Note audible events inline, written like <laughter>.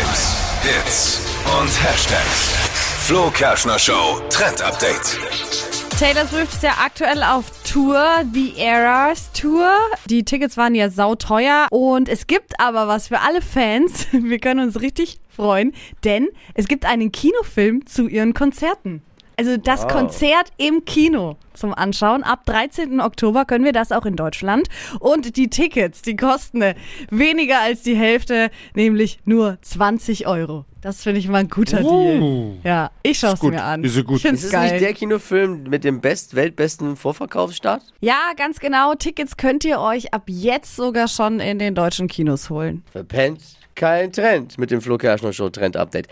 Hypes, Hits und Hashtags. Flo Kerschner Show Trend Update. Taylor Swift ist ja aktuell auf Tour, The Eras Tour. Die Tickets waren ja sauteuer und es gibt aber was für alle Fans. <laughs> Wir können uns richtig freuen, denn es gibt einen Kinofilm zu ihren Konzerten. Also das Konzert im Kino zum Anschauen. Ab 13. Oktober können wir das auch in Deutschland. Und die Tickets, die kosten weniger als die Hälfte, nämlich nur 20 Euro. Das finde ich mal ein guter Deal. Ja, ich schaue es gut. mir an. Ist ja gut. Ich find's Ist es geil. nicht der Kinofilm mit dem best weltbesten Vorverkaufsstart? Ja, ganz genau. Tickets könnt ihr euch ab jetzt sogar schon in den deutschen Kinos holen. Verpennt kein Trend mit dem Flo Kerschner Show Trend Update.